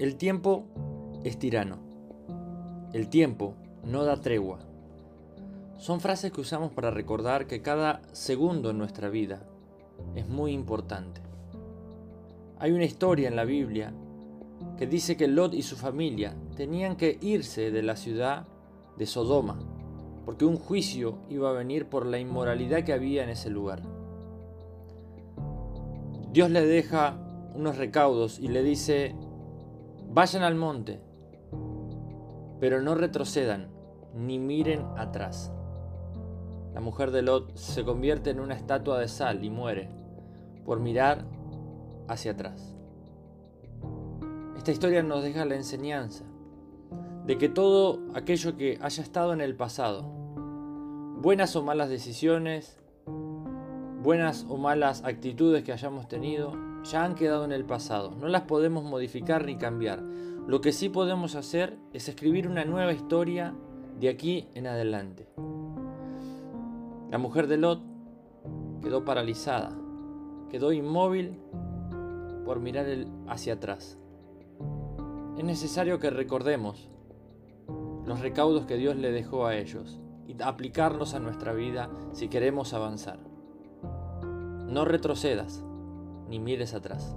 El tiempo es tirano. El tiempo no da tregua. Son frases que usamos para recordar que cada segundo en nuestra vida es muy importante. Hay una historia en la Biblia que dice que Lot y su familia tenían que irse de la ciudad de Sodoma, porque un juicio iba a venir por la inmoralidad que había en ese lugar. Dios le deja unos recaudos y le dice, vayan al monte, pero no retrocedan ni miren atrás. La mujer de Lot se convierte en una estatua de sal y muere por mirar hacia atrás. Esta historia nos deja la enseñanza de que todo aquello que haya estado en el pasado, buenas o malas decisiones, buenas o malas actitudes que hayamos tenido, ya han quedado en el pasado. No las podemos modificar ni cambiar. Lo que sí podemos hacer es escribir una nueva historia de aquí en adelante. La mujer de Lot quedó paralizada, quedó inmóvil por mirar hacia atrás. Es necesario que recordemos los recaudos que Dios le dejó a ellos y aplicarlos a nuestra vida si queremos avanzar. No retrocedas ni mires atrás.